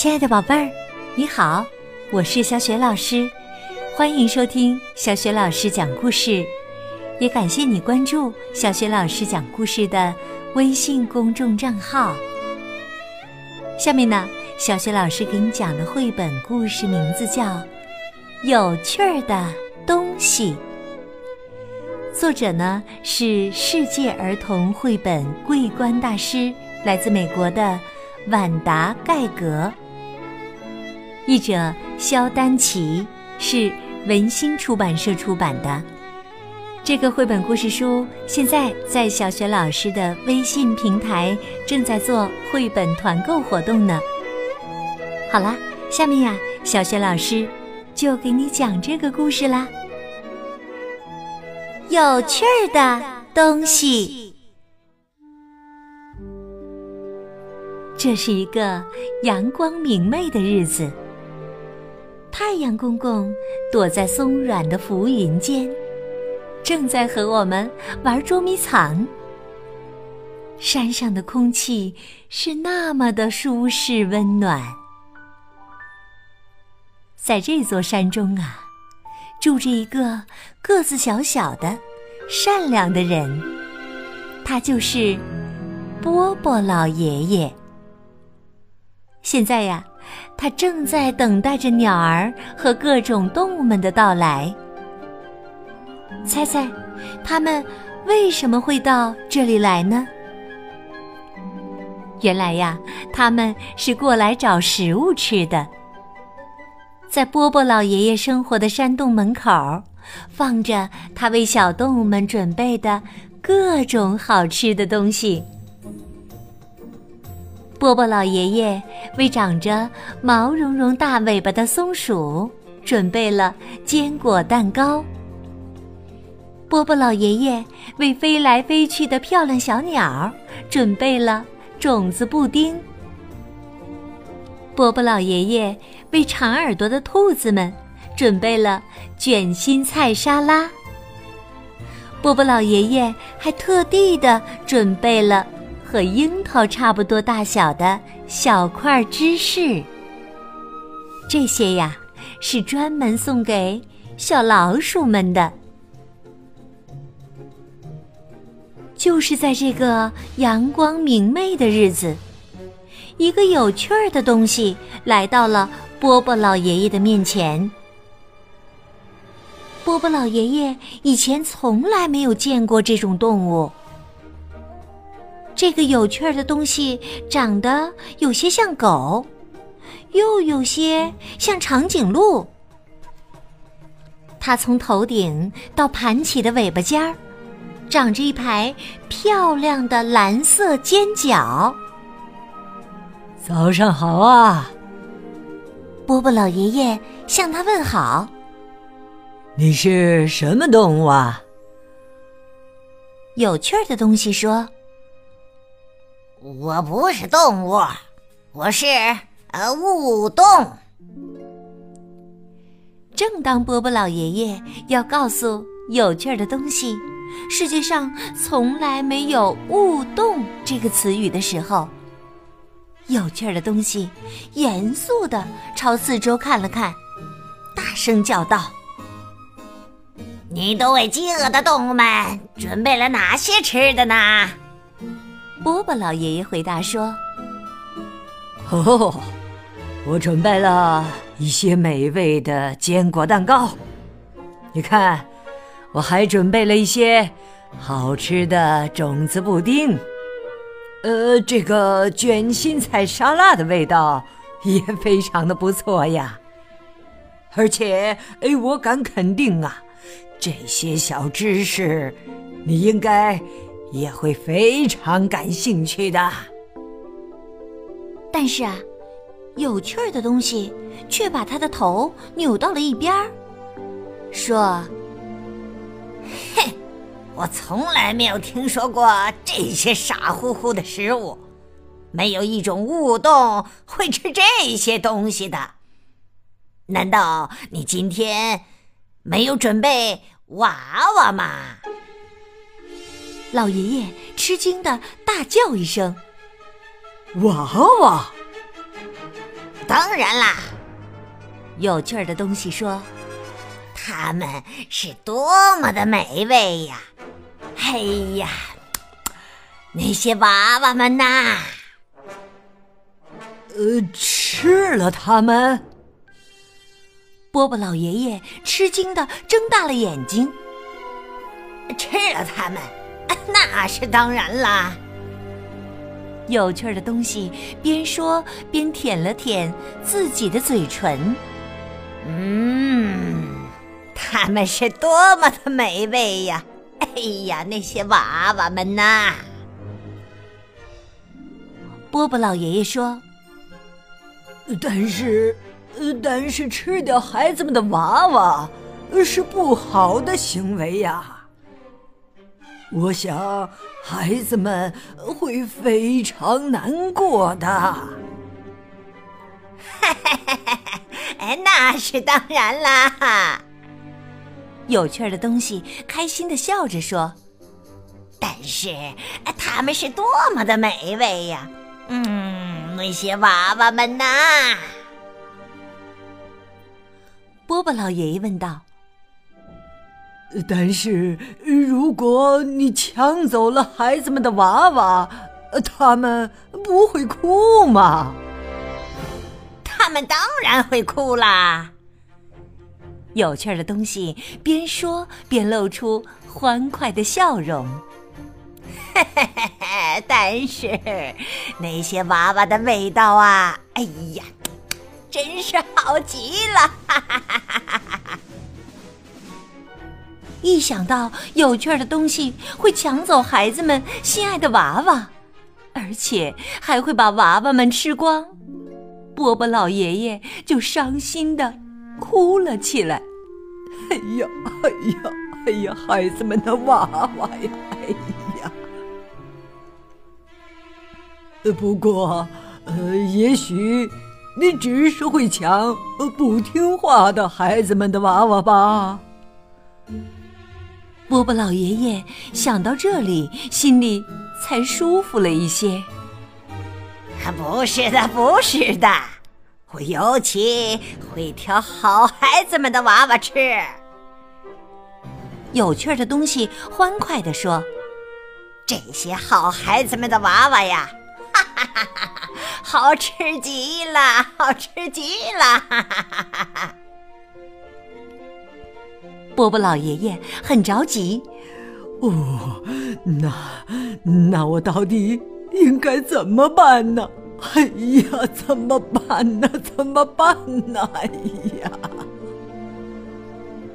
亲爱的宝贝儿，你好，我是小雪老师，欢迎收听小雪老师讲故事，也感谢你关注小雪老师讲故事的微信公众账号。下面呢，小雪老师给你讲的绘本故事名字叫《有趣儿的东西》，作者呢是世界儿童绘本桂冠大师，来自美国的晚达盖格。译者肖丹琪是文心出版社出版的。这个绘本故事书现在在小学老师的微信平台正在做绘本团购活动呢。好啦，下面呀，小学老师就给你讲这个故事啦。有趣儿的东西。这是一个阳光明媚的日子。太阳公公躲在松软的浮云间，正在和我们玩捉迷藏。山上的空气是那么的舒适温暖。在这座山中啊，住着一个个子小小的、善良的人，他就是波波老爷爷。现在呀。他正在等待着鸟儿和各种动物们的到来。猜猜，他们为什么会到这里来呢？原来呀，他们是过来找食物吃的。在波波老爷爷生活的山洞门口，放着他为小动物们准备的各种好吃的东西。波波老爷爷为长着毛茸茸大尾巴的松鼠准备了坚果蛋糕。波波老爷爷为飞来飞去的漂亮小鸟准备了种子布丁。波波老爷爷为长耳朵的兔子们准备了卷心菜沙拉。波波老爷爷还特地的准备了。和樱桃差不多大小的小块芝士，这些呀是专门送给小老鼠们的。就是在这个阳光明媚的日子，一个有趣儿的东西来到了波波老爷爷的面前。波波老爷爷以前从来没有见过这种动物。这个有趣儿的东西长得有些像狗，又有些像长颈鹿。它从头顶到盘起的尾巴尖儿，长着一排漂亮的蓝色尖角。早上好啊，波波老爷爷向他问好。你是什么动物啊？有趣儿的东西说。我不是动物，我是呃雾洞。正当波波老爷爷要告诉有趣儿的东西，世界上从来没有雾洞这个词语的时候，有趣儿的东西严肃的朝四周看了看，大声叫道：“你都为饥饿的动物们准备了哪些吃的呢？”波波老爷爷回答说：“哦，我准备了一些美味的坚果蛋糕。你看，我还准备了一些好吃的种子布丁。呃，这个卷心菜沙拉的味道也非常的不错呀。而且，哎，我敢肯定啊，这些小知识，你应该。”也会非常感兴趣的，但是啊，有趣儿的东西却把他的头扭到了一边儿，说：“嘿，我从来没有听说过这些傻乎乎的食物，没有一种物动会吃这些东西的。难道你今天没有准备娃娃吗？”老爷爷吃惊的大叫一声：“娃娃！当然啦！有趣儿的东西说：“它们是多么的美味呀！哎呀，那些娃娃们呐，呃，吃了它们。”波波老爷爷吃惊的睁大了眼睛。吃了它们，那是当然啦。有趣的东西边说边舔了舔自己的嘴唇。嗯，它们是多么的美味呀！哎呀，那些娃娃们呐！波波老爷爷说：“但是。”但是吃掉孩子们的娃娃是不好的行为呀。我想孩子们会非常难过的。哎，那是当然啦。有趣的东西开心的笑着说：“但是他们是多么的美味呀！嗯，那些娃娃们呐。”波波老爷爷问道：“但是如果你抢走了孩子们的娃娃，他们不会哭吗？”“他们当然会哭啦！”有趣的东西边说边露出欢快的笑容。“！但是那些娃娃的味道啊，哎呀！”真是好极了！哈哈哈哈哈一想到有趣的东西会抢走孩子们心爱的娃娃，而且还会把娃娃们吃光，波波老爷爷就伤心的哭了起来。哎呀，哎呀，哎呀，孩子们的娃娃呀！哎呀，不过，呃，也许。你只是会抢不听话的孩子们的娃娃吧？波波老爷爷想到这里，心里才舒服了一些。不是的，不是的，我尤其会挑好孩子们的娃娃吃。有趣的东西欢快地说：“这些好孩子们的娃娃呀！”哈哈哈哈哈！好吃极了，好吃极了！波波老爷爷很着急。哦，那那我到底应该怎么办呢？哎呀，怎么办呢？怎么办呢？哎呀！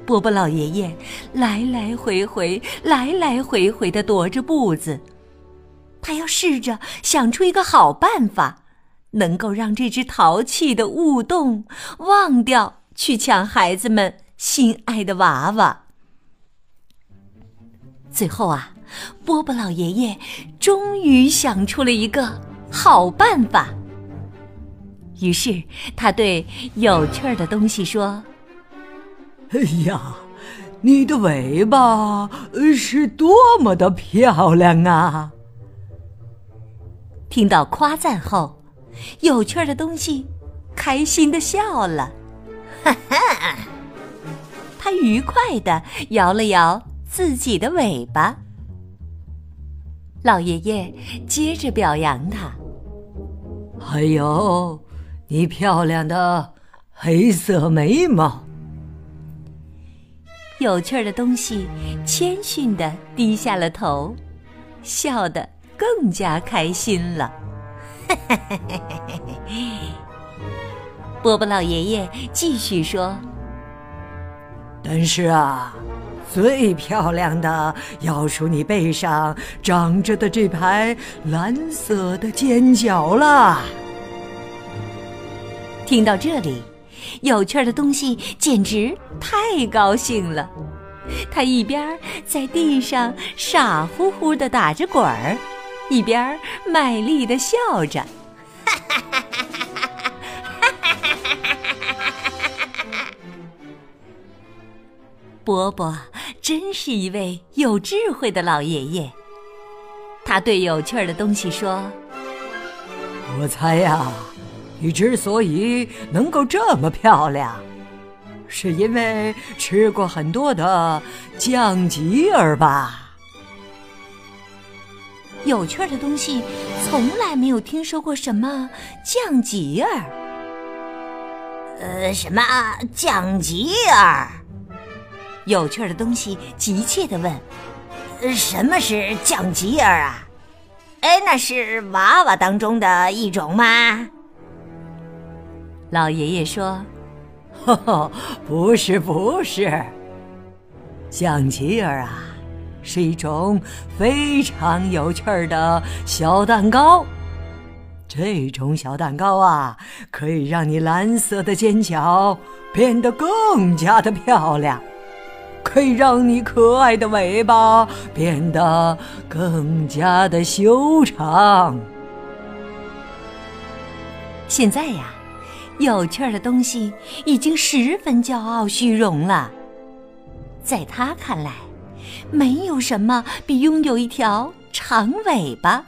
波波老爷爷来来回回、来来回回的踱着步子。他要试着想出一个好办法，能够让这只淘气的雾洞忘掉去抢孩子们心爱的娃娃。最后啊，波波老爷爷终于想出了一个好办法。于是他对有趣儿的东西说：“哎呀，你的尾巴是多么的漂亮啊！”听到夸赞后，有趣儿的东西开心的笑了，哈哈！他愉快地摇了摇自己的尾巴。老爷爷接着表扬他：“还有你漂亮的黑色眉毛。”有趣的东西谦逊地低下了头，笑得。更加开心了，波波老爷爷继续说：“但是啊，最漂亮的要数你背上长着的这排蓝色的尖角了。”听到这里，有趣的东西简直太高兴了，他一边在地上傻乎乎的打着滚儿。一边卖力的笑着，哈哈哈哈伯伯真是一位有智慧的老爷爷。他对有趣的东西说：“我猜呀，你之所以能够这么漂亮，是因为吃过很多的酱吉儿吧？有趣的东西从来没有听说过什么酱吉儿。呃，什么酱吉儿？有趣的东西急切地问：“什么是酱吉儿啊？哎，那是娃娃当中的一种吗？”老爷爷说：“呵呵，不是，不是。酱吉儿啊，是一种非常有趣的小蛋糕。这种小蛋糕啊，可以让你蓝色的尖角变得更加的漂亮。”可以让你可爱的尾巴变得更加的修长。现在呀，有趣儿的东西已经十分骄傲虚荣了。在他看来，没有什么比拥有一条长尾巴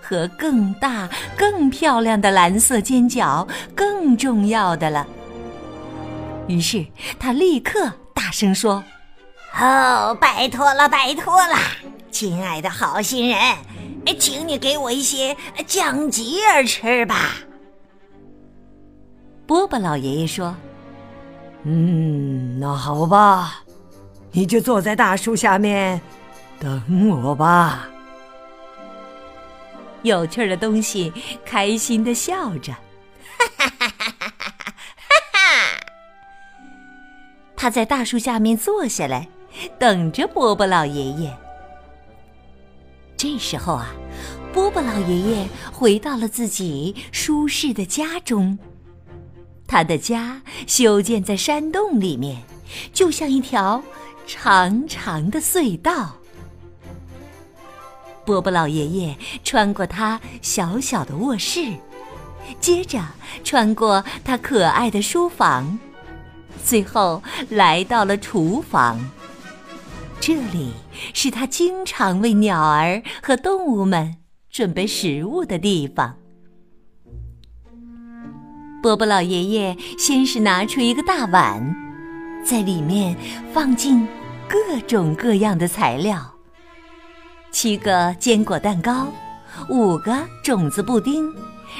和更大、更漂亮的蓝色尖角更重要的了。于是，他立刻大声说。哦，拜托了，拜托了，亲爱的好心人，请你给我一些酱吉儿吃吧。波波老爷爷说：“嗯，那好吧，你就坐在大树下面等我吧。”有趣的东西开心的笑着，哈哈哈哈哈哈！他在大树下面坐下来。等着波波老爷爷。这时候啊，波波老爷爷回到了自己舒适的家中。他的家修建在山洞里面，就像一条长长的隧道。波波老爷爷穿过他小小的卧室，接着穿过他可爱的书房，最后来到了厨房。这里是他经常为鸟儿和动物们准备食物的地方。波波老爷爷先是拿出一个大碗，在里面放进各种各样的材料：七个坚果蛋糕，五个种子布丁，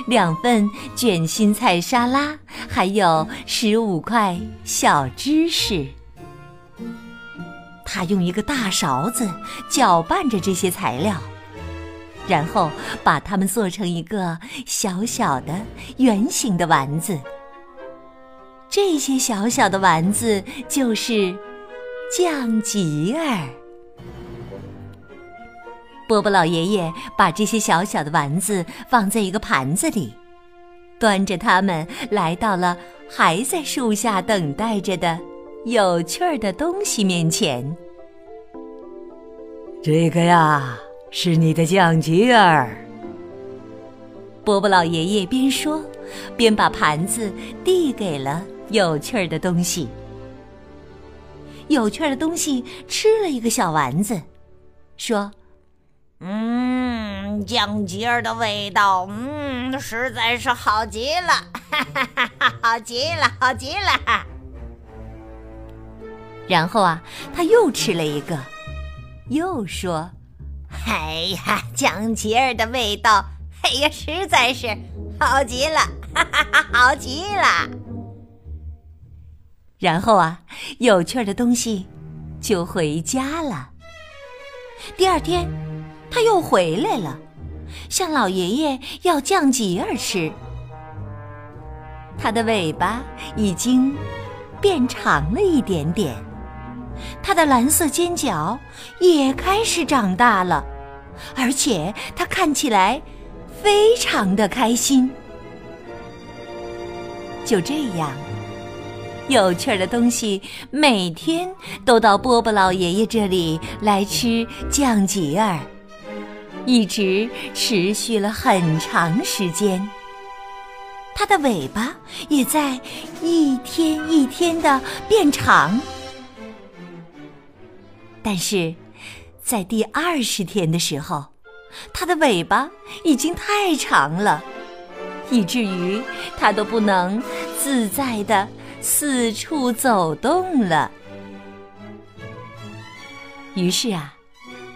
两份卷心菜沙拉，还有十五块小芝士。他用一个大勺子搅拌着这些材料，然后把它们做成一个小小的圆形的丸子。这些小小的丸子就是酱吉儿。波波老爷爷把这些小小的丸子放在一个盘子里，端着它们来到了还在树下等待着的。有趣儿的东西面前，这个呀是你的酱吉儿。波波老爷爷边说，边把盘子递给了有趣儿的东西。有趣儿的东西吃了一个小丸子，说：“嗯，酱吉儿的味道，嗯，实在是好极了，哈哈哈哈，好极了，好极了。”然后啊，他又吃了一个，又说：“哎呀，酱吉儿的味道，哎呀，实在是好极了，哈哈哈，好极了。”然后啊，有趣的东西就回家了。第二天，他又回来了，向老爷爷要酱吉儿吃。他的尾巴已经变长了一点点。它的蓝色尖角也开始长大了，而且它看起来非常的开心。就这样，有趣的东西每天都到波波老爷爷这里来吃酱吉儿，一直持续了很长时间。它的尾巴也在一天一天的变长。但是，在第二十天的时候，它的尾巴已经太长了，以至于它都不能自在的四处走动了。于是啊，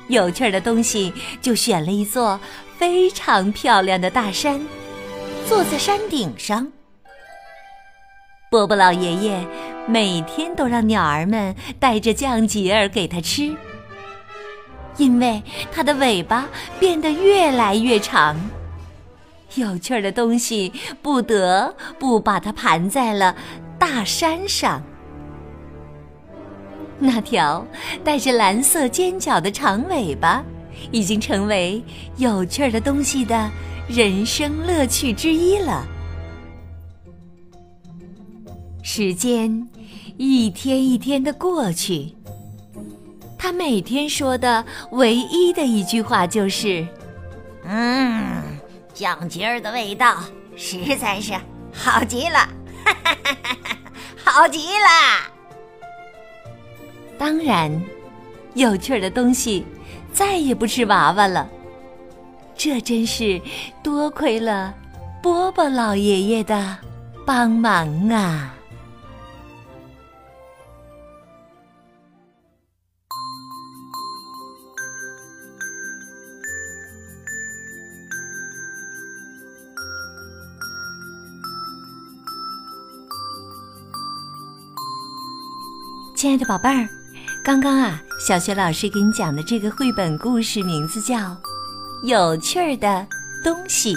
有趣儿的东西就选了一座非常漂亮的大山，坐在山顶上。波波老爷爷每天都让鸟儿们带着酱节儿给他吃，因为它的尾巴变得越来越长。有趣儿的东西不得不把它盘在了大山上。那条带着蓝色尖角的长尾巴，已经成为有趣儿的东西的人生乐趣之一了。时间一天一天的过去，他每天说的唯一的一句话就是：“嗯，酱鸡儿的味道实在是好极了，哈哈哈哈哈，好极了。”当然，有趣儿的东西再也不吃娃娃了，这真是多亏了波波老爷爷的帮忙啊！亲爱的宝贝儿，刚刚啊，小学老师给你讲的这个绘本故事名字叫《有趣儿的东西》，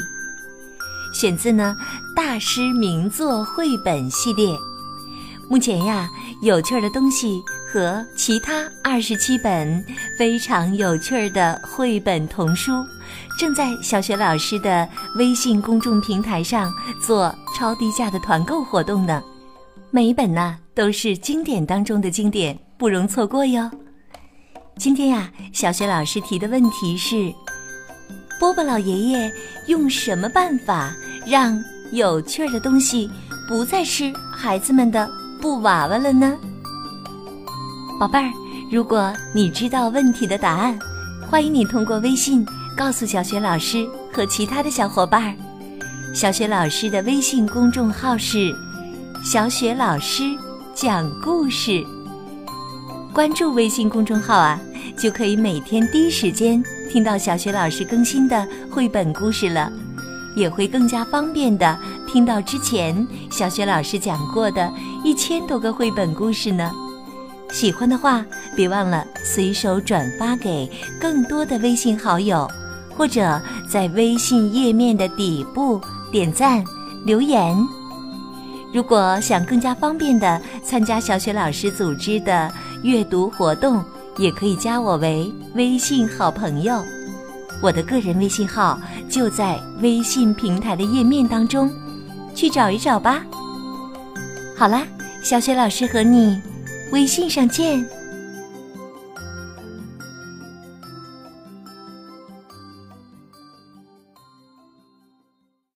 选自呢《大师名作绘本系列》。目前呀，《有趣儿的东西》和其他二十七本非常有趣儿的绘本童书，正在小学老师的微信公众平台上做超低价的团购活动呢。每一本呢都是经典当中的经典，不容错过哟。今天呀，小雪老师提的问题是：波波老爷爷用什么办法让有趣的东西不再是孩子们的布娃娃了呢？宝贝儿，如果你知道问题的答案，欢迎你通过微信告诉小雪老师和其他的小伙伴儿。小雪老师的微信公众号是。小雪老师讲故事，关注微信公众号啊，就可以每天第一时间听到小雪老师更新的绘本故事了，也会更加方便的听到之前小雪老师讲过的一千多个绘本故事呢。喜欢的话，别忘了随手转发给更多的微信好友，或者在微信页面的底部点赞留言。如果想更加方便的参加小雪老师组织的阅读活动，也可以加我为微信好朋友。我的个人微信号就在微信平台的页面当中，去找一找吧。好啦，小雪老师和你微信上见。